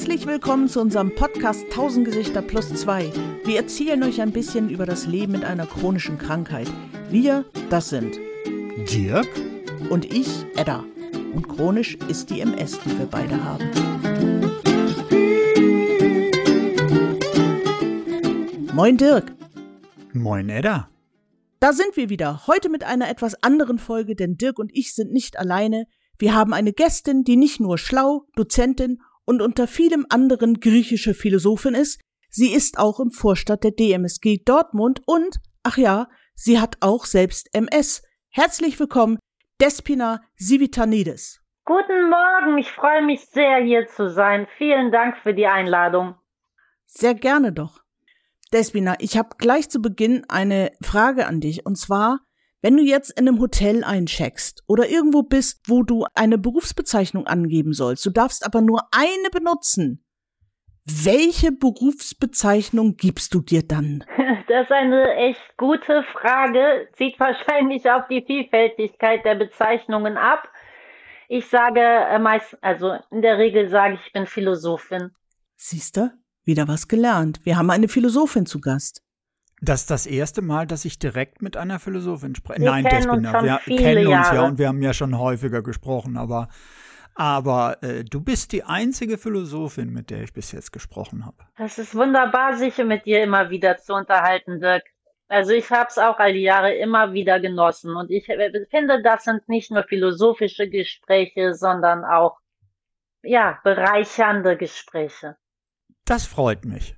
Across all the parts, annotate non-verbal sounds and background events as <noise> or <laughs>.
Herzlich willkommen zu unserem Podcast 1000 Gesichter plus 2. Wir erzählen euch ein bisschen über das Leben mit einer chronischen Krankheit. Wir, das sind Dirk und ich, Edda. Und chronisch ist die MS, die wir beide haben. Moin Dirk. Moin Edda. Da sind wir wieder, heute mit einer etwas anderen Folge, denn Dirk und ich sind nicht alleine. Wir haben eine Gästin, die nicht nur schlau, Dozentin und unter vielem anderen griechische Philosophin ist, sie ist auch im Vorstand der DMSG Dortmund und, ach ja, sie hat auch selbst MS. Herzlich willkommen, Despina Sivitanidis. Guten Morgen, ich freue mich sehr, hier zu sein. Vielen Dank für die Einladung. Sehr gerne doch. Despina, ich habe gleich zu Beginn eine Frage an dich, und zwar, wenn du jetzt in einem Hotel eincheckst oder irgendwo bist, wo du eine Berufsbezeichnung angeben sollst, du darfst aber nur eine benutzen, welche Berufsbezeichnung gibst du dir dann? <laughs> Das ist eine echt gute Frage, zieht wahrscheinlich auf die Vielfältigkeit der Bezeichnungen ab. Ich sage äh, meist, also in der Regel sage ich, ich bin Philosophin. Siehst du? Wieder was gelernt. Wir haben eine Philosophin zu Gast. Das ist das erste Mal, dass ich direkt mit einer Philosophin spreche. Nein, kennen Despina, wir kennen uns ja Jahre. und wir haben ja schon häufiger gesprochen, aber, aber äh, du bist die einzige Philosophin, mit der ich bis jetzt gesprochen habe. Das ist wunderbar, sich mit dir immer wieder zu unterhalten, Dirk. Also ich habe es auch all die Jahre immer wieder genossen und ich äh, finde, das sind nicht nur philosophische Gespräche, sondern auch ja bereichernde Gespräche. Das freut mich.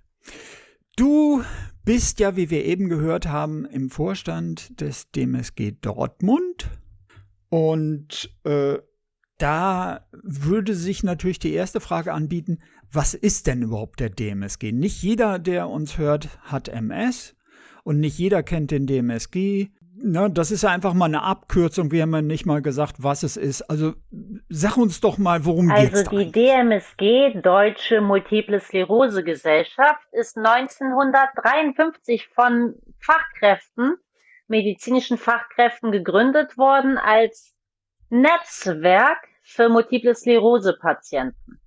Du bist ja, wie wir eben gehört haben, im Vorstand des DMSG Dortmund. Und äh, da würde sich natürlich die erste Frage anbieten, was ist denn überhaupt der DMSG? Nicht jeder, der uns hört, hat MS und nicht jeder kennt den DMSG. Na, das ist ja einfach mal eine Abkürzung. Wir haben ja nicht mal gesagt, was es ist. Also sag uns doch mal, worum geht's Also da die eigentlich? DMSG, Deutsche Multiple Sklerose Gesellschaft, ist 1953 von Fachkräften, medizinischen Fachkräften gegründet worden als Netzwerk für Multiple Sklerose Patienten.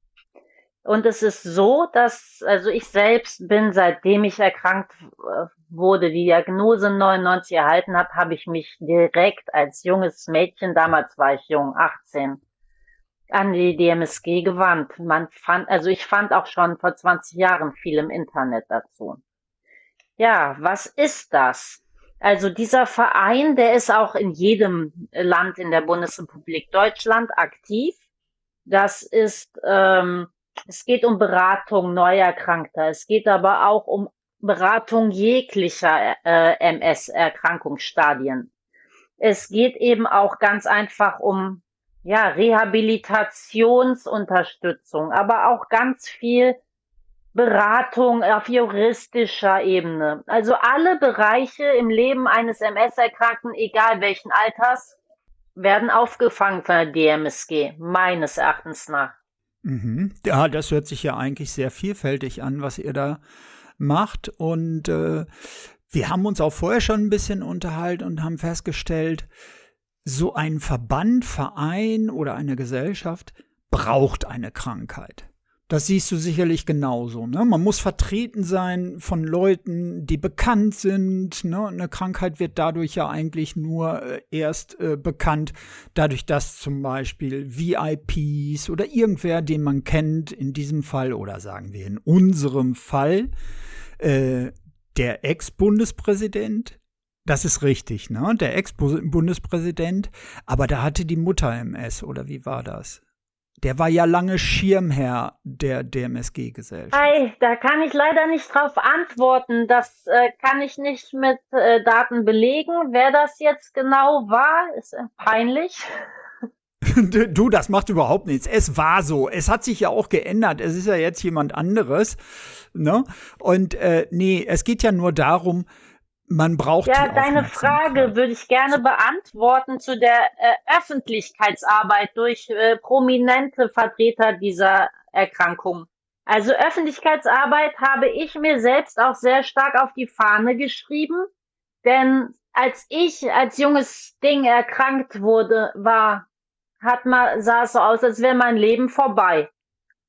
Und es ist so, dass, also ich selbst bin, seitdem ich erkrankt äh, wurde, die Diagnose 99 erhalten habe, habe ich mich direkt als junges Mädchen, damals war ich jung, 18, an die DMSG gewandt. Man fand, also ich fand auch schon vor 20 Jahren viel im Internet dazu. Ja, was ist das? Also dieser Verein, der ist auch in jedem Land in der Bundesrepublik Deutschland aktiv. Das ist, ähm, es geht um Beratung Neuerkrankter. Es geht aber auch um Beratung jeglicher äh, MS-Erkrankungsstadien. Es geht eben auch ganz einfach um ja, Rehabilitationsunterstützung, aber auch ganz viel Beratung auf juristischer Ebene. Also alle Bereiche im Leben eines MS-Erkrankten, egal welchen Alters, werden aufgefangen von der DMSG, meines Erachtens nach. Mhm. Ja, das hört sich ja eigentlich sehr vielfältig an, was ihr da macht. Und äh, wir haben uns auch vorher schon ein bisschen unterhalten und haben festgestellt, so ein Verband, Verein oder eine Gesellschaft braucht eine Krankheit. Das siehst du sicherlich genauso. Ne? Man muss vertreten sein von Leuten, die bekannt sind. Ne? Eine Krankheit wird dadurch ja eigentlich nur äh, erst äh, bekannt, dadurch, dass zum Beispiel VIPs oder irgendwer, den man kennt, in diesem Fall oder sagen wir in unserem Fall, äh, der Ex-Bundespräsident, das ist richtig, ne? Der Ex-Bundespräsident, aber da hatte die Mutter MS, oder wie war das? Der war ja lange Schirmherr der DMSG-Gesellschaft. Ei, da kann ich leider nicht drauf antworten. Das äh, kann ich nicht mit äh, Daten belegen. Wer das jetzt genau war, ist äh, peinlich. Du, das macht überhaupt nichts. Es war so. Es hat sich ja auch geändert. Es ist ja jetzt jemand anderes. Ne? Und äh, nee, es geht ja nur darum, man braucht Ja, deine. Frage würde ich gerne beantworten zu der äh, Öffentlichkeitsarbeit durch äh, prominente Vertreter dieser Erkrankung. Also Öffentlichkeitsarbeit habe ich mir selbst auch sehr stark auf die Fahne geschrieben, denn als ich als junges Ding erkrankt wurde, war, hat mal, sah es so aus, als wäre mein Leben vorbei.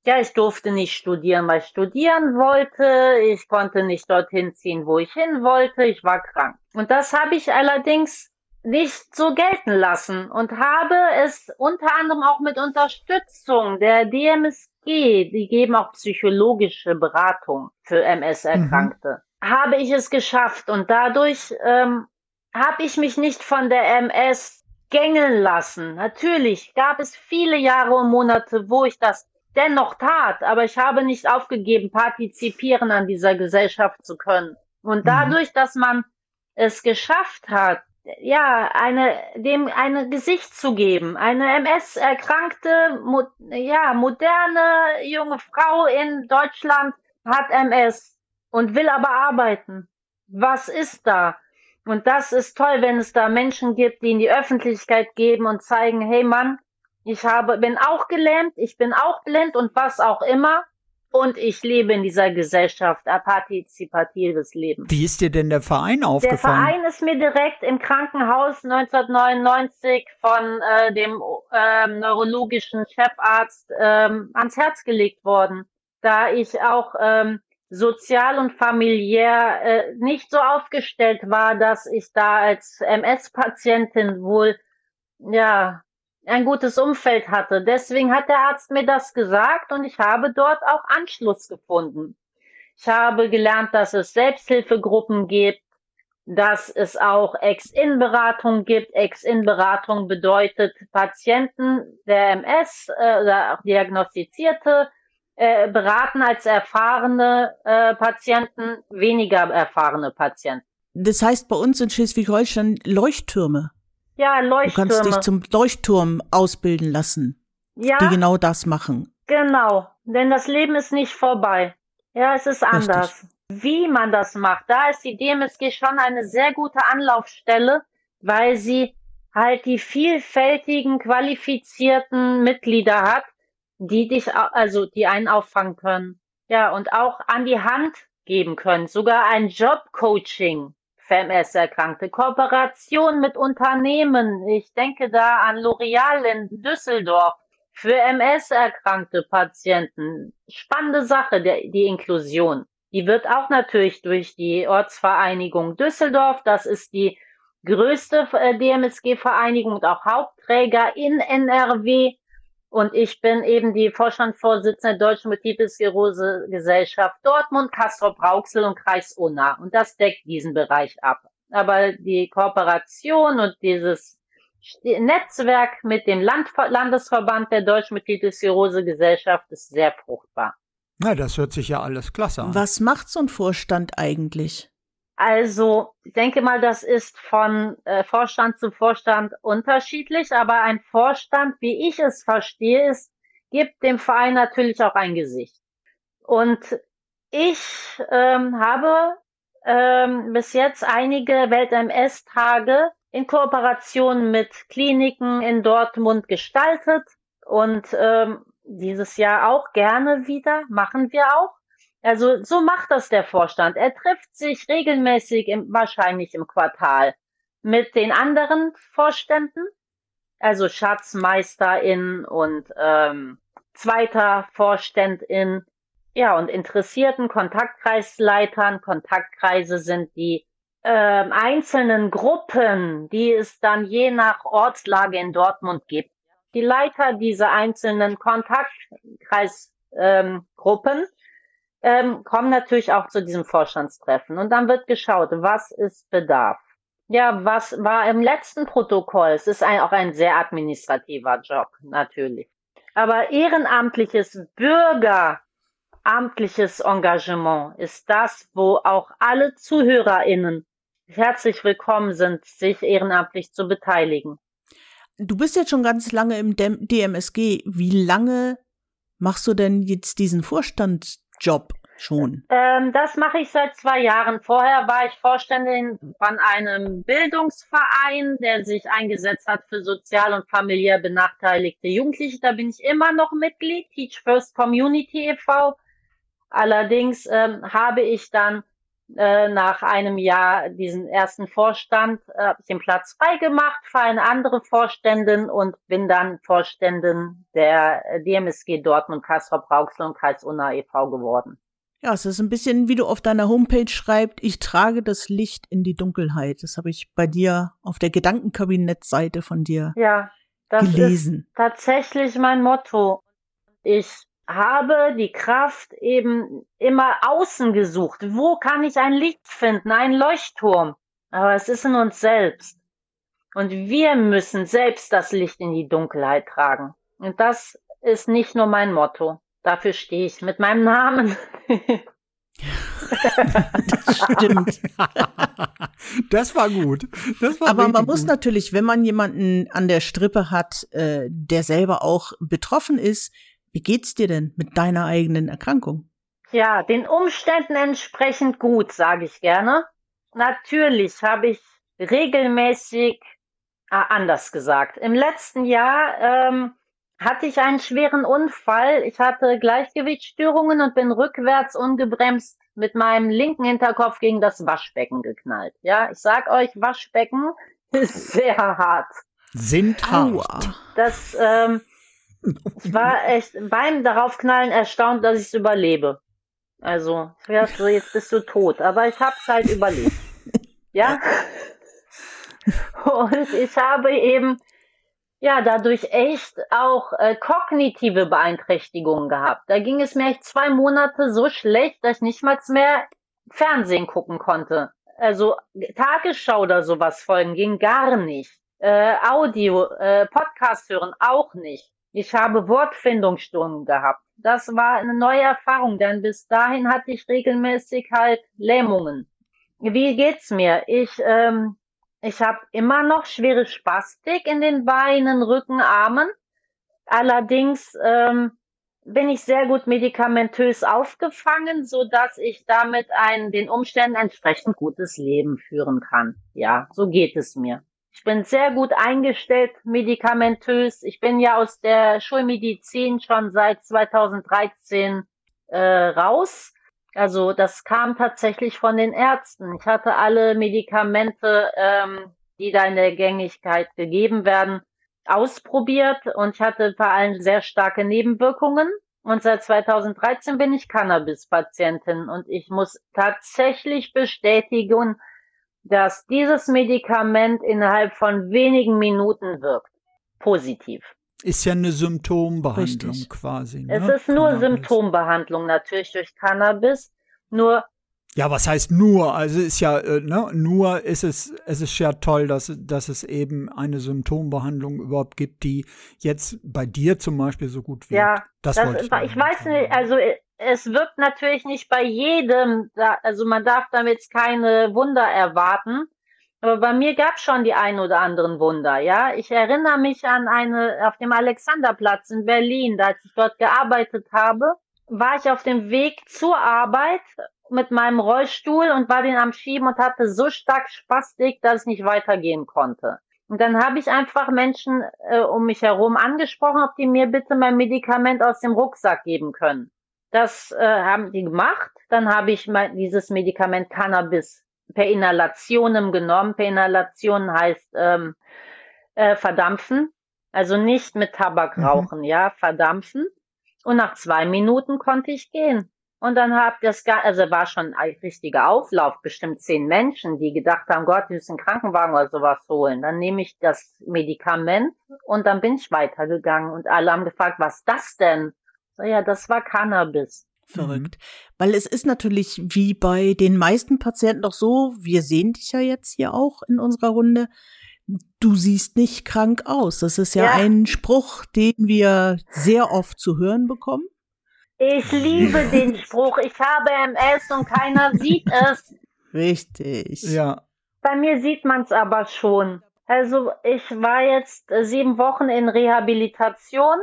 Ja, ich durfte nicht studieren, weil ich studieren wollte. Ich konnte nicht dorthin ziehen, wo ich hin wollte. Ich war krank. Und das habe ich allerdings nicht so gelten lassen und habe es unter anderem auch mit Unterstützung der DMSG, die geben auch psychologische Beratung für MS-Erkrankte, mhm. habe ich es geschafft und dadurch ähm, habe ich mich nicht von der MS gängeln lassen. Natürlich gab es viele Jahre und Monate, wo ich das dennoch tat, aber ich habe nicht aufgegeben, partizipieren an dieser Gesellschaft zu können. Und mhm. dadurch, dass man es geschafft hat, ja, eine, dem eine Gesicht zu geben, eine MS-erkrankte, mo ja, moderne junge Frau in Deutschland hat MS und will aber arbeiten. Was ist da? Und das ist toll, wenn es da Menschen gibt, die in die Öffentlichkeit geben und zeigen, hey Mann, ich habe, bin auch gelähmt, ich bin auch blind und was auch immer. Und ich lebe in dieser Gesellschaft, ein partizipatives Leben. Wie ist dir denn der Verein aufgefallen? Der Verein ist mir direkt im Krankenhaus 1999 von äh, dem äh, neurologischen Chefarzt ähm, ans Herz gelegt worden, da ich auch ähm, sozial und familiär äh, nicht so aufgestellt war, dass ich da als MS-Patientin wohl ja ein gutes Umfeld hatte. Deswegen hat der Arzt mir das gesagt und ich habe dort auch Anschluss gefunden. Ich habe gelernt, dass es Selbsthilfegruppen gibt, dass es auch Ex-In-Beratung gibt. Ex-In-Beratung bedeutet Patienten der MS äh, oder auch Diagnostizierte äh, beraten als erfahrene äh, Patienten weniger erfahrene Patienten. Das heißt bei uns in Schleswig-Holstein Leuchttürme. Ja, Leuchttürme. Du kannst dich zum Leuchtturm ausbilden lassen. Ja. Die genau das machen. Genau. Denn das Leben ist nicht vorbei. Ja, es ist anders. Richtig. Wie man das macht, da ist die DMSG schon eine sehr gute Anlaufstelle, weil sie halt die vielfältigen, qualifizierten Mitglieder hat, die dich, also, die einen auffangen können. Ja, und auch an die Hand geben können. Sogar ein Jobcoaching für MS-Erkrankte, Kooperation mit Unternehmen. Ich denke da an L'Oreal in Düsseldorf für MS-erkrankte Patienten. Spannende Sache, der, die Inklusion. Die wird auch natürlich durch die Ortsvereinigung Düsseldorf, das ist die größte äh, DMSG-Vereinigung und auch Hauptträger in NRW. Und ich bin eben die Vorstandsvorsitzende der Deutschen Multiple Sklerose Gesellschaft Dortmund, Castrop Rauxel und Kreis Unna. Und das deckt diesen Bereich ab. Aber die Kooperation und dieses Netzwerk mit dem Land Landesverband der Deutschen Multiple Sklerose Gesellschaft ist sehr fruchtbar. Na, das hört sich ja alles klasse an. Was macht so ein Vorstand eigentlich? Also, ich denke mal, das ist von äh, Vorstand zu Vorstand unterschiedlich, aber ein Vorstand, wie ich es verstehe, ist, gibt dem Verein natürlich auch ein Gesicht. Und ich ähm, habe ähm, bis jetzt einige Welt-MS-Tage in Kooperation mit Kliniken in Dortmund gestaltet und ähm, dieses Jahr auch gerne wieder, machen wir auch. Also so macht das der Vorstand. Er trifft sich regelmäßig, im, wahrscheinlich im Quartal, mit den anderen Vorständen, also Schatzmeisterin und ähm, zweiter Vorständin, ja, und interessierten Kontaktkreisleitern. Kontaktkreise sind die äh, einzelnen Gruppen, die es dann je nach Ortslage in Dortmund gibt. Die Leiter dieser einzelnen Kontaktkreisgruppen ähm, ähm, kommen natürlich auch zu diesem Vorstandstreffen. Und dann wird geschaut, was ist Bedarf. Ja, was war im letzten Protokoll? Es ist ein, auch ein sehr administrativer Job, natürlich. Aber ehrenamtliches bürgeramtliches Engagement ist das, wo auch alle ZuhörerInnen herzlich willkommen sind, sich ehrenamtlich zu beteiligen. Du bist jetzt schon ganz lange im DMSG. Wie lange machst du denn jetzt diesen Vorstand Job schon? Ähm, das mache ich seit zwei Jahren. Vorher war ich Vorständin von einem Bildungsverein, der sich eingesetzt hat für sozial und familiär benachteiligte Jugendliche. Da bin ich immer noch Mitglied, Teach First Community e.V. Allerdings ähm, habe ich dann äh, nach einem Jahr diesen ersten Vorstand äh, habe ich den Platz freigemacht für eine andere Vorständin und bin dann Vorständin der DMSG Dortmund, Kastrop Rauxel und Kreis Unna e.V. geworden. Ja, es ist ein bisschen, wie du auf deiner Homepage schreibst, ich trage das Licht in die Dunkelheit. Das habe ich bei dir auf der Gedankenkabinettseite von dir ja, das gelesen. Ist tatsächlich mein Motto. Ich habe die Kraft eben immer außen gesucht. Wo kann ich ein Licht finden, ein Leuchtturm? Aber es ist in uns selbst. Und wir müssen selbst das Licht in die Dunkelheit tragen. Und das ist nicht nur mein Motto. Dafür stehe ich mit meinem Namen. das stimmt. das war gut. Das war Aber man muss gut. natürlich, wenn man jemanden an der Strippe hat, äh, der selber auch betroffen ist, wie geht's dir denn mit deiner eigenen Erkrankung? Ja, den Umständen entsprechend gut, sage ich gerne. Natürlich habe ich regelmäßig, ah, anders gesagt, im letzten Jahr ähm, hatte ich einen schweren Unfall. Ich hatte Gleichgewichtsstörungen und bin rückwärts ungebremst mit meinem linken Hinterkopf gegen das Waschbecken geknallt. Ja, ich sag euch, Waschbecken <laughs> ist sehr hart. Sind hart. Das ähm, ich war echt beim daraufknallen erstaunt, dass ich es überlebe. Also, ja, so, jetzt bist du tot. Aber ich hab's halt überlebt. Ja? <laughs> Und ich habe eben, ja, dadurch echt auch äh, kognitive Beeinträchtigungen gehabt. Da ging es mir echt zwei Monate so schlecht, dass ich nicht mal mehr Fernsehen gucken konnte. Also Tagesschau oder sowas folgen ging gar nicht. Äh, Audio, äh, Podcast hören auch nicht. Ich habe Wortfindungsstörungen gehabt. Das war eine neue Erfahrung, denn bis dahin hatte ich regelmäßig halt Lähmungen. Wie geht's mir? Ich, ähm, ich habe immer noch schwere Spastik in den Beinen, Rücken, Armen. Allerdings ähm, bin ich sehr gut medikamentös aufgefangen, so dass ich damit ein den Umständen entsprechend gutes Leben führen kann. Ja, so geht es mir. Ich bin sehr gut eingestellt medikamentös. Ich bin ja aus der Schulmedizin schon seit 2013 äh, raus. Also das kam tatsächlich von den Ärzten. Ich hatte alle Medikamente, ähm, die da in der Gängigkeit gegeben werden, ausprobiert und ich hatte vor allem sehr starke Nebenwirkungen. Und seit 2013 bin ich Cannabis-Patientin und ich muss tatsächlich bestätigen, dass dieses Medikament innerhalb von wenigen Minuten wirkt. Positiv. Ist ja eine Symptombehandlung Richtig. quasi. Ne? Es ist nur Cannabis. Symptombehandlung natürlich durch Cannabis. Nur ja, was heißt nur? Also ist ja, äh, ne, nur ist es, es ist ja toll, dass, dass es eben eine Symptombehandlung überhaupt gibt, die jetzt bei dir zum Beispiel so gut wirkt. Ja, das, das ich, ich weiß nicht, also äh, es wirkt natürlich nicht bei jedem, also man darf damit keine Wunder erwarten. Aber bei mir gab es schon die ein oder anderen Wunder, ja. Ich erinnere mich an eine auf dem Alexanderplatz in Berlin, da als ich dort gearbeitet habe, war ich auf dem Weg zur Arbeit mit meinem Rollstuhl und war den am Schieben und hatte so stark Spastik, dass ich nicht weitergehen konnte. Und dann habe ich einfach Menschen äh, um mich herum angesprochen, ob die mir bitte mein Medikament aus dem Rucksack geben können. Das äh, haben die gemacht. Dann habe ich mal dieses Medikament Cannabis per Inhalationem genommen. Per Inhalation heißt ähm, äh, verdampfen. Also nicht mit Tabak mhm. rauchen, mhm. ja, verdampfen. Und nach zwei Minuten konnte ich gehen. Und dann hab das, also war schon ein richtiger Auflauf, bestimmt zehn Menschen, die gedacht haben, Gott, die müssen einen Krankenwagen oder sowas holen. Dann nehme ich das Medikament und dann bin ich weitergegangen und alle haben gefragt, was das denn? So, ja, das war Cannabis. Verrückt. Mhm. Weil es ist natürlich wie bei den meisten Patienten doch so, wir sehen dich ja jetzt hier auch in unserer Runde, du siehst nicht krank aus. Das ist ja, ja. ein Spruch, den wir sehr oft zu hören bekommen. Ich liebe <laughs> den Spruch, ich habe MS und keiner sieht es. Richtig. Ja. Bei mir sieht man es aber schon. Also ich war jetzt sieben Wochen in Rehabilitation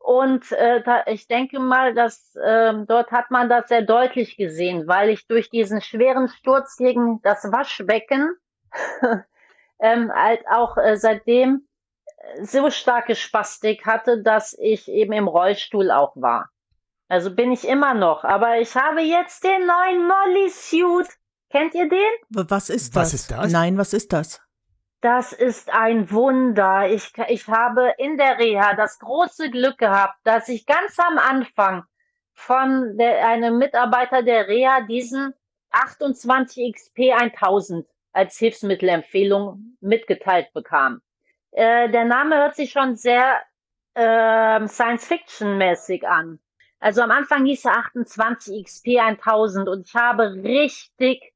und äh, da, ich denke mal, dass äh, dort hat man das sehr deutlich gesehen, weil ich durch diesen schweren Sturz gegen das Waschbecken <laughs> ähm, halt auch äh, seitdem so starke Spastik hatte, dass ich eben im Rollstuhl auch war. Also bin ich immer noch. Aber ich habe jetzt den neuen Molly Suit Kennt ihr den? Was ist das? Was ist das? Nein, was ist das? Das ist ein Wunder. Ich, ich habe in der Reha das große Glück gehabt, dass ich ganz am Anfang von der, einem Mitarbeiter der Reha diesen 28 XP 1000 als Hilfsmittelempfehlung mitgeteilt bekam. Äh, der Name hört sich schon sehr äh, Science-Fiction-mäßig an. Also am Anfang hieß er 28 XP 1000 und ich habe richtig,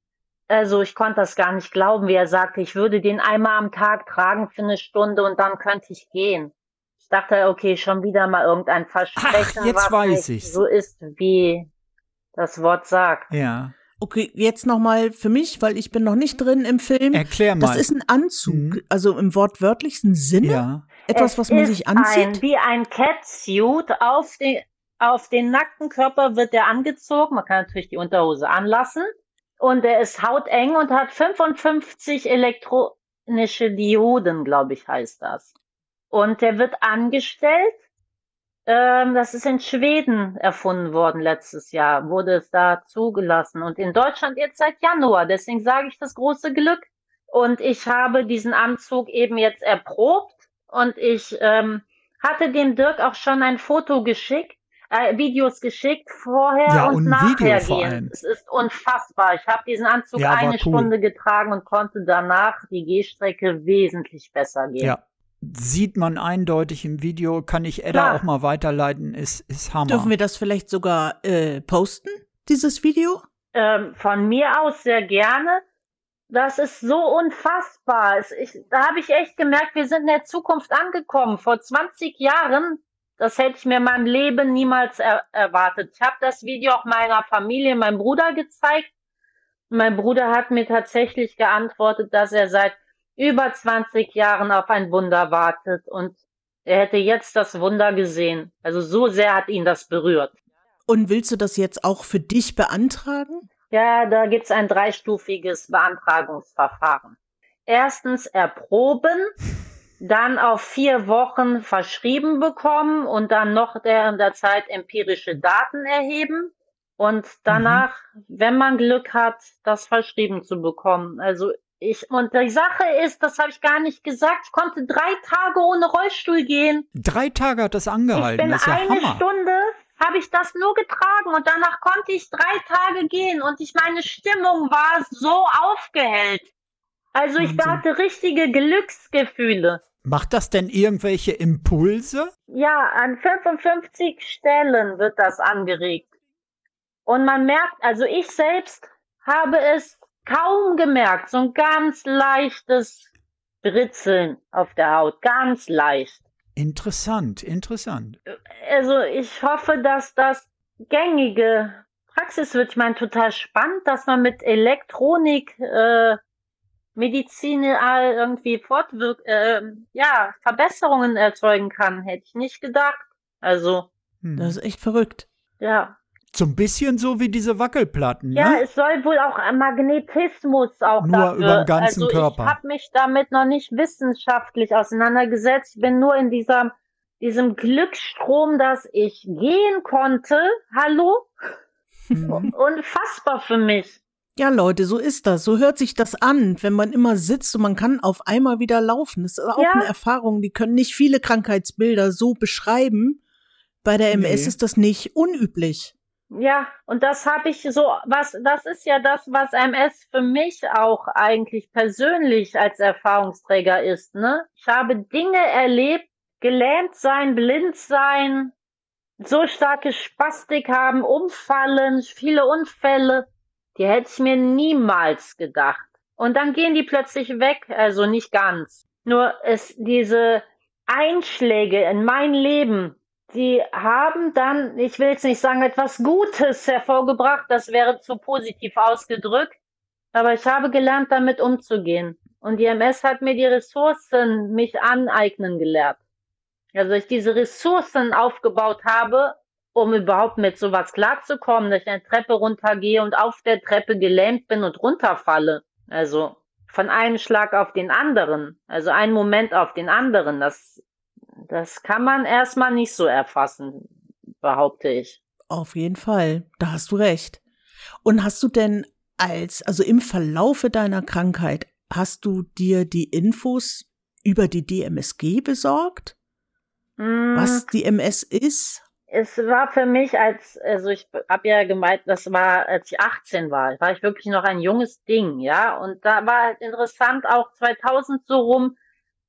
also ich konnte das gar nicht glauben, wie er sagte, ich würde den einmal am Tag tragen für eine Stunde und dann könnte ich gehen. Ich dachte, okay, schon wieder mal irgendein Versprechen, Ach, jetzt was weiß ich's. so ist, wie das Wort sagt. Ja. Okay, jetzt nochmal für mich, weil ich bin noch nicht drin im Film. Erklär mal. Das ist ein Anzug, Mhm. also im wortwörtlichsten Sinne. ja. Etwas, Es was man ist sich anzieht. Ein, wie ein Catsuit auf den, auf den nackten Körper wird der angezogen. Man kann natürlich die Unterhose anlassen. Und er ist hauteng und hat 55 elektronische Dioden, glaube ich, heißt das. Und der wird angestellt. Ähm, das ist in Schweden erfunden worden letztes Jahr, wurde es da zugelassen. Und in Deutschland jetzt seit Januar. Deswegen sage ich das große Glück. Und ich habe diesen Anzug eben jetzt erprobt und ich ähm, hatte dem Dirk auch schon ein Foto geschickt, äh, Videos geschickt, vorher Ja, und, und Video nachher allem. gehen. Es ist unfassbar. Ich habe diesen Anzug Ja, eine cool. Stunde getragen und konnte danach die Gehstrecke wesentlich besser gehen. Ja. Sieht man eindeutig im Video, kann ich Edda Klar. auch mal weiterleiten, ist, ist Hammer. Dürfen wir das vielleicht sogar äh, posten, dieses Video? ähm, von mir aus sehr gerne. Das ist so unfassbar. Es, ich, da habe ich echt gemerkt, wir sind in der Zukunft angekommen. Vor 20 Jahren, das hätte ich mir in meinem Leben niemals er, erwartet. Ich habe das Video auch meiner Familie, meinem Bruder gezeigt. Mein Bruder hat mir tatsächlich geantwortet, dass er seit über 20 Jahren auf ein Wunder wartet und er hätte jetzt das Wunder gesehen. Also so sehr hat ihn das berührt. Und willst du das jetzt auch für dich beantragen? Ja, da gibt's ein dreistufiges Beantragungsverfahren. Erstens erproben, dann auf vier Wochen verschrieben bekommen und dann noch während der Zeit empirische Daten erheben und danach, wenn man Glück hat, das verschrieben zu bekommen. Also ich, und die Sache ist, das habe ich gar nicht gesagt, ich konnte drei Tage ohne Rollstuhl gehen. Drei Tage hat das Ich angehalten, bin das ist ja eine Hammer. Stunde, habe ich das nur getragen und danach konnte ich drei Tage gehen und ich meine Stimmung war so aufgehellt. Also ich hatte richtige Glücksgefühle. Macht das denn irgendwelche Impulse? Ja, an 55 Stellen wird das angeregt. Und man merkt, also ich selbst habe es kaum gemerkt, so ein ganz leichtes Britzeln auf der Haut, ganz leicht. Interessant, interessant. also ich hoffe, dass das gängige Praxis wird. Ich meine, total spannend, dass man mit Elektronik äh, Medizin äh, irgendwie fortwirk äh, ja, Verbesserungen erzeugen kann. Hätte ich nicht gedacht. Also, Hm. Das ist echt verrückt. ja. So ein bisschen so wie diese Wackelplatten, Ja, ne? es soll wohl auch Magnetismus auch Nur dafür. über den ganzen also Körper. ich habe mich damit noch nicht wissenschaftlich auseinandergesetzt. Ich bin nur in dieser diesem Glücksstrom, dass ich gehen konnte. Hallo? Mhm. Unfassbar für mich. Ja, Leute, so ist das. So hört sich das an, wenn man immer sitzt und man kann auf einmal wieder laufen. Das ist auch Ja. eine Erfahrung, die können nicht viele Krankheitsbilder so beschreiben. Bei der MS Nee. ist das nicht unüblich. Ja, und das habe ich so, was, das ist ja das, was MS für mich auch eigentlich persönlich als Erfahrungsträger ist, ne? Ich habe Dinge erlebt, gelähmt sein, blind sein, so starke Spastik haben, umfallen, viele Unfälle, die hätte ich mir niemals gedacht. Und dann gehen die plötzlich weg, also nicht ganz. Nur es, diese Einschläge in mein Leben, die haben dann, ich will jetzt nicht sagen, etwas Gutes hervorgebracht, das wäre zu positiv ausgedrückt, aber ich habe gelernt, damit umzugehen. Und die MS hat mir die Ressourcen mich aneignen gelehrt. Also ich diese Ressourcen aufgebaut habe, um überhaupt mit sowas klarzukommen, dass ich eine Treppe runtergehe und auf der Treppe gelähmt bin und runterfalle. Also von einem Schlag auf den anderen, also einen Moment auf den anderen, das, das kann man erstmal nicht so erfassen, behaupte ich. Auf jeden Fall. Da hast du recht. Und hast du denn als, also im Verlaufe deiner Krankheit, hast du dir die Infos über die DMSG besorgt? Mm. Was die MS ist? Es war für mich als, also ich habe ja gemeint, das war, als ich 18 war, war ich wirklich noch ein junges Ding, ja. Und da war halt interessant auch 2000 so rum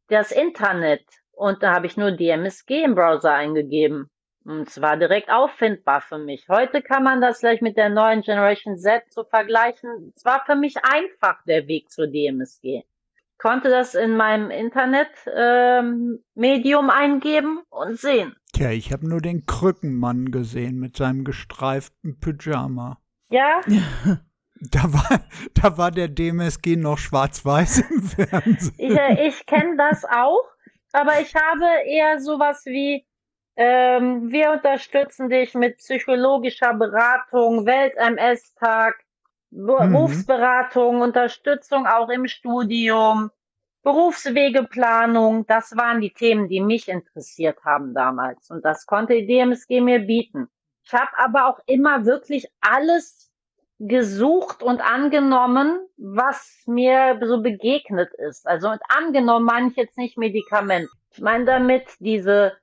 das Internet. Und da habe ich nur DMSG im Browser eingegeben. Und es war direkt auffindbar für mich. Heute kann man das gleich mit der neuen Generation Z so vergleichen. Es war für mich einfach der Weg zur DMSG. Konnte das in meinem Internet-Medium ähm, eingeben und sehen. Tja, ich habe nur den Krückenmann gesehen mit seinem gestreiften Pyjama. Ja? <laughs> Da war, da war der DMSG noch schwarz-weiß im Fernsehen. Ich, äh, ich kenne das auch, aber ich habe eher sowas wie ähm, wir unterstützen dich mit psychologischer Beratung, Welt-MS-Tag, mhm. Berufsberatung, Unterstützung auch im Studium, Berufswegeplanung. Das waren die Themen, die mich interessiert haben damals. Und das konnte die DMSG mir bieten. Ich habe aber auch immer wirklich alles gesucht und angenommen, was mir so begegnet ist. Also mit angenommen meine ich jetzt nicht Medikament. Ich meine damit diese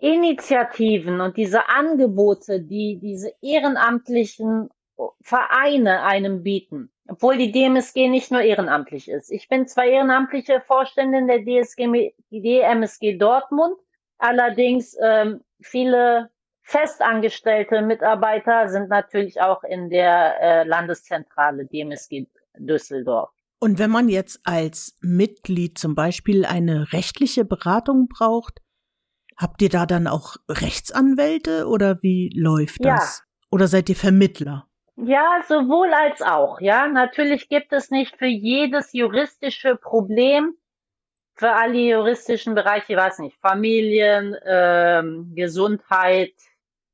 Initiativen und diese Angebote, die diese ehrenamtlichen Vereine einem bieten, obwohl die DMSG nicht nur ehrenamtlich ist. Ich bin zwar ehrenamtliche Vorständin der DSG, DMSG Dortmund, allerdings ähm, viele festangestellte Mitarbeiter sind natürlich auch in der äh, Landeszentrale DMSG Düsseldorf. Und wenn man jetzt als Mitglied zum Beispiel eine rechtliche Beratung braucht, Habt ihr da dann auch Rechtsanwälte oder wie läuft das? Ja. Oder seid ihr Vermittler? Ja, sowohl als auch. Ja, natürlich gibt es nicht für jedes juristische Problem, für alle juristischen Bereiche, ich weiß nicht, Familien, ähm, Gesundheit,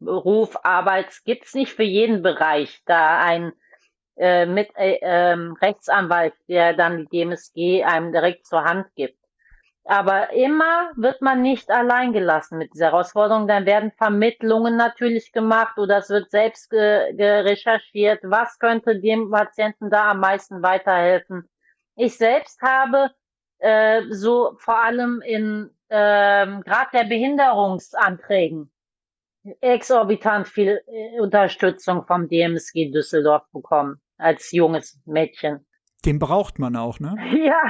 Beruf, Arbeit, gibt es nicht für jeden Bereich da ein äh, mit äh, ähm, Rechtsanwalt, der dann die DMSG einem direkt zur Hand gibt. Aber immer wird man nicht allein gelassen mit dieser Herausforderung. Dann werden Vermittlungen natürlich gemacht oder es wird selbst recherchiert, was könnte dem Patienten da am meisten weiterhelfen. Ich selbst habe äh, so vor allem in äh, Grad der Behinderungsanträgen exorbitant viel äh, Unterstützung vom DMSG Düsseldorf bekommen als junges Mädchen. Den braucht man auch, ne? <laughs> Ja,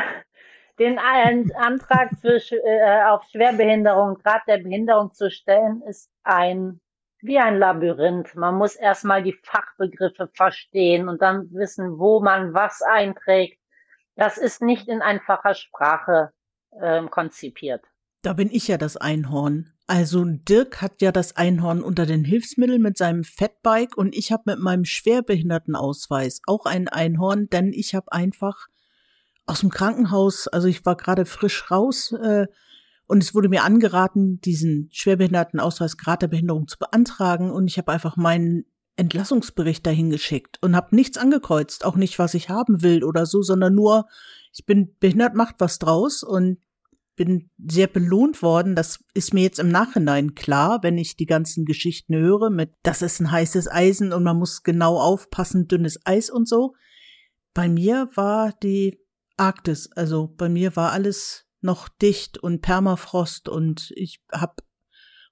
den Antrag für, äh, auf Schwerbehinderung, Grad der Behinderung zu stellen, ist ein wie ein Labyrinth. Man muss erstmal die Fachbegriffe verstehen und dann wissen, wo man was einträgt. Das ist nicht in einfacher Sprache äh, konzipiert. Da bin ich ja das Einhorn. Also Dirk hat ja das Einhorn unter den Hilfsmitteln mit seinem Fatbike und ich habe mit meinem Schwerbehindertenausweis auch ein Einhorn, denn ich habe einfach aus dem Krankenhaus, also ich war gerade frisch raus äh, und es wurde mir angeraten, diesen Schwerbehindertenausweis Grad der Behinderung zu beantragen und ich habe einfach meinen Entlassungsbericht dahin geschickt und habe nichts angekreuzt, auch nicht, was ich haben will oder so, sondern nur, ich bin behindert, macht was draus und bin sehr belohnt worden. Das ist mir jetzt im Nachhinein klar, wenn ich die ganzen Geschichten höre mit, das ist ein heißes Eisen und man muss genau aufpassen, dünnes Eis und so. Bei mir war die Arktis. Also bei mir war alles noch dicht und Permafrost und ich habe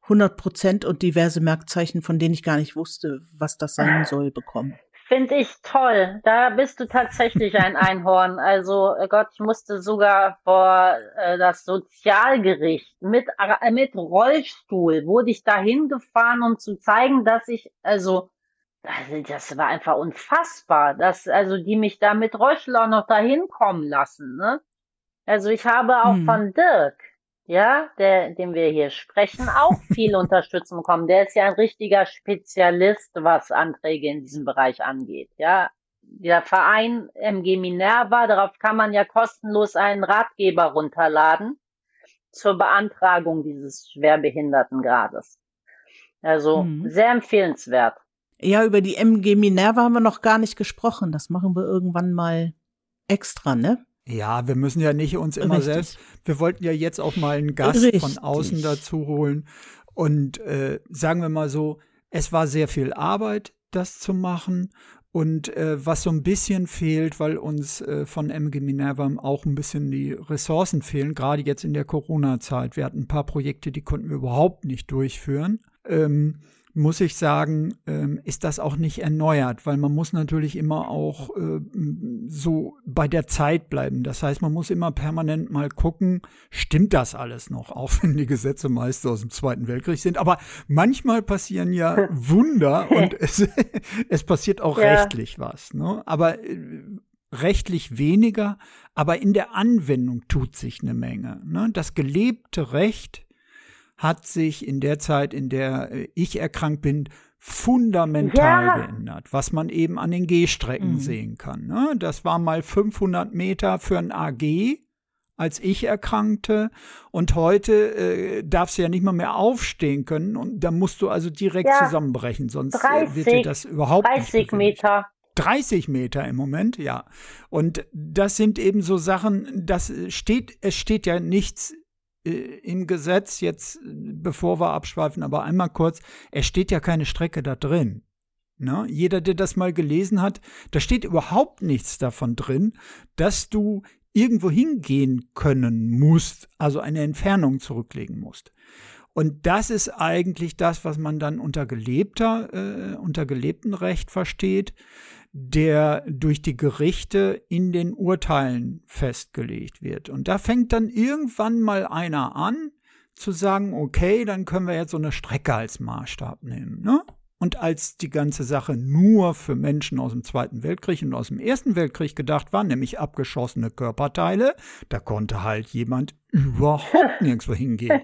100 Prozent und diverse Merkzeichen, von denen ich gar nicht wusste, was das sein <laughs> soll, bekommen. Finde ich toll. Da bist du tatsächlich ein Einhorn. Also äh, Gott, ich musste sogar vor äh, das Sozialgericht mit, äh, mit Rollstuhl, wurde ich dahin gefahren, um zu zeigen, dass ich, also also das war einfach unfassbar, dass also die mich da mit Röschel auch noch dahin kommen lassen. Ne? Also ich habe auch hm. von Dirk, ja, der, dem wir hier sprechen, auch <laughs> viel Unterstützung bekommen. Der ist ja ein richtiger Spezialist, was Anträge in diesem Bereich angeht. Ja, der Verein MG Minerva, darauf kann man ja kostenlos einen Ratgeber runterladen zur Beantragung dieses Schwerbehindertengrades. Also hm. sehr empfehlenswert. Ja, über die MG Minerva haben wir noch gar nicht gesprochen. Das machen wir irgendwann mal extra, ne? Ja, wir müssen ja nicht uns immer Richtig. selbst. Wir wollten ja jetzt auch mal einen Gast Richtig. von außen dazu holen. Und äh, sagen wir mal so, es war sehr viel Arbeit, das zu machen. Und äh, was so ein bisschen fehlt, weil uns äh, von MG Minerva auch ein bisschen die Ressourcen fehlen, gerade jetzt in der Corona-Zeit. Wir hatten ein paar Projekte, die konnten wir überhaupt nicht durchführen. Ähm, muss ich sagen, ähm, ist das auch nicht erneuert, weil man muss natürlich immer auch äh, so bei der Zeit bleiben. Das heißt, man muss immer permanent mal gucken, stimmt das alles noch, <laughs> auch wenn die Gesetze meist aus dem Zweiten Weltkrieg sind. Aber manchmal passieren ja <laughs> Wunder und <laughs> es, es passiert auch ja. rechtlich was. Ne? Aber äh, rechtlich weniger, aber in der Anwendung tut sich eine Menge. Ne? Das gelebte Recht hat sich in der Zeit, in der äh, ich erkrankt bin, fundamental ja. geändert, was man eben an den Gehstrecken mhm. sehen kann. Ne? Das war mal 500 Meter für ein AG, als ich erkrankte. Und heute äh, darfst du ja nicht mal mehr aufstehen können. Und da musst du also direkt ja. zusammenbrechen, sonst 30, äh, wird dir das überhaupt 30 nicht 30 Meter. 30 Meter im Moment, ja. Und das sind eben so Sachen, das steht, es steht ja nichts äh, im Gesetz jetzt, bevor wir abschweifen, aber einmal kurz, es steht ja keine Strecke da drin. Ne? Jeder, der das mal gelesen hat, da steht überhaupt nichts davon drin, dass du irgendwo hingehen können musst, also eine Entfernung zurücklegen musst. Und das ist eigentlich das, was man dann unter gelebter, äh, unter gelebten Recht versteht der durch die Gerichte in den Urteilen festgelegt wird. Und da fängt dann irgendwann mal einer an zu sagen, okay, dann können wir jetzt so eine Strecke als Maßstab nehmen. Ne? Und als die ganze Sache nur für Menschen aus dem Zweiten Weltkrieg und aus dem Ersten Weltkrieg gedacht war, nämlich abgeschossene Körperteile, da konnte halt jemand überhaupt <laughs> nirgendwo hingehen,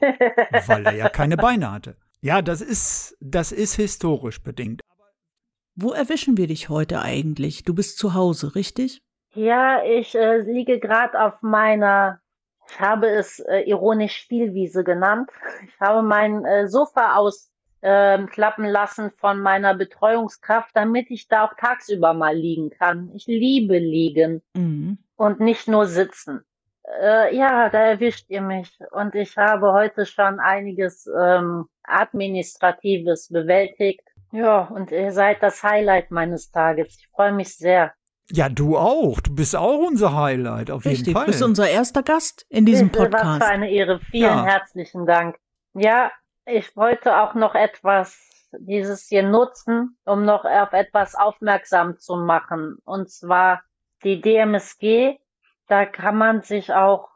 weil er ja keine Beine hatte. Ja, das ist, das ist historisch bedingt. Wo erwischen wir dich heute eigentlich? Du bist zu Hause, richtig? Ja, ich äh, liege gerade auf meiner, ich habe es äh, ironisch Spielwiese genannt. <laughs> Ich habe mein äh, Sofa ausklappen ähm, lassen von meiner Betreuungskraft, damit ich da auch tagsüber mal liegen kann. Ich liebe liegen mhm. und nicht nur sitzen. Äh, ja, da erwischt ihr mich. Und ich habe heute schon einiges ähm, Administratives bewältigt ja, und ihr seid das Highlight meines Tages. Ich freue mich sehr. Ja, du auch. Du bist auch unser Highlight, auf Richtig, jeden Fall. Du bist unser erster Gast in diesem Bitte, Podcast. Was für eine Ehre. Vielen ja. herzlichen Dank. Ja, ich wollte auch noch etwas dieses hier nutzen, um noch auf etwas aufmerksam zu machen. Und zwar die DMSG, da kann man sich auch,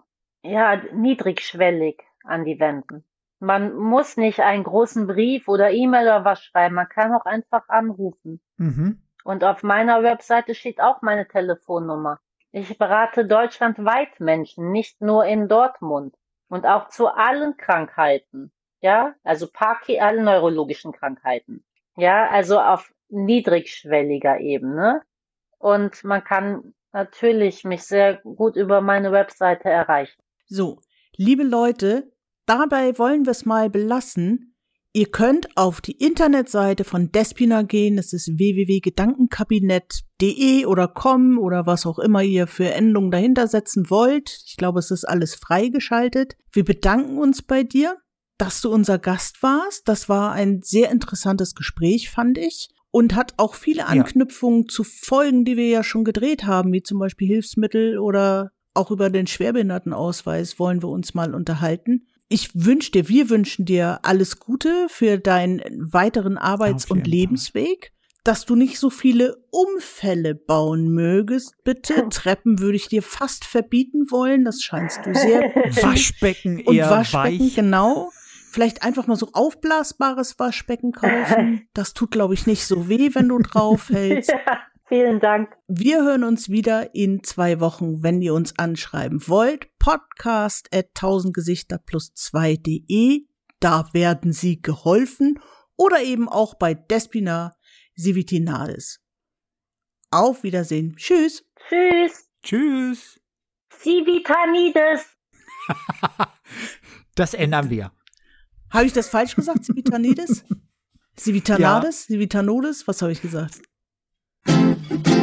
ja, niedrigschwellig an die wenden. Man muss nicht einen großen Brief oder E-Mail oder was schreiben. Man kann auch einfach anrufen. Mhm. Und auf meiner Webseite steht auch meine Telefonnummer. Ich berate deutschlandweit Menschen, nicht nur in Dortmund. Und auch zu allen Krankheiten. Ja, also Parki, alle neurologischen Krankheiten. Ja, also auf niedrigschwelliger Ebene. Und man kann natürlich mich sehr gut über meine Webseite erreichen. So, liebe Leute, Dabei wollen wir es mal belassen. Ihr könnt auf die Internetseite von Despina gehen, das ist www.gedankenkabinett.de oder com oder was auch immer ihr für Endungen dahinter setzen wollt. Ich glaube, es ist alles freigeschaltet. Wir bedanken uns bei dir, dass du unser Gast warst. Das war ein sehr interessantes Gespräch, fand ich. Und hat auch viele Anknüpfungen ja. zu Folgen, die wir ja schon gedreht haben, wie zum Beispiel Hilfsmittel oder auch über den Schwerbehindertenausweis wollen wir uns mal unterhalten ich wünsche dir, wir wünschen dir alles Gute für deinen weiteren Arbeits- und Lebensweg. Fall. Dass du nicht so viele Unfälle bauen mögest, bitte. Treppen würde ich dir fast verbieten wollen. Das scheinst du sehr. <laughs> Waschbecken eher und Waschbecken, weich. genau. Vielleicht einfach mal so aufblasbares Waschbecken kaufen. <laughs> Das tut, glaube ich, nicht so weh, wenn du drauf <laughs> hältst. Ja. Vielen Dank. Wir hören uns wieder in zwei Wochen, wenn ihr uns anschreiben wollt. Podcast at 1000 Gesichter plus 2.de. Da werden Sie geholfen. Oder eben auch bei Despina Civitinadis. Auf Wiedersehen. Tschüss. Tschüss. Tschüss. Civitanides. <laughs> das ändern wir. Habe ich das falsch gesagt, Civitanides? <laughs> Civitanades? Ja. Civitanodes? Was habe ich gesagt? Thank you.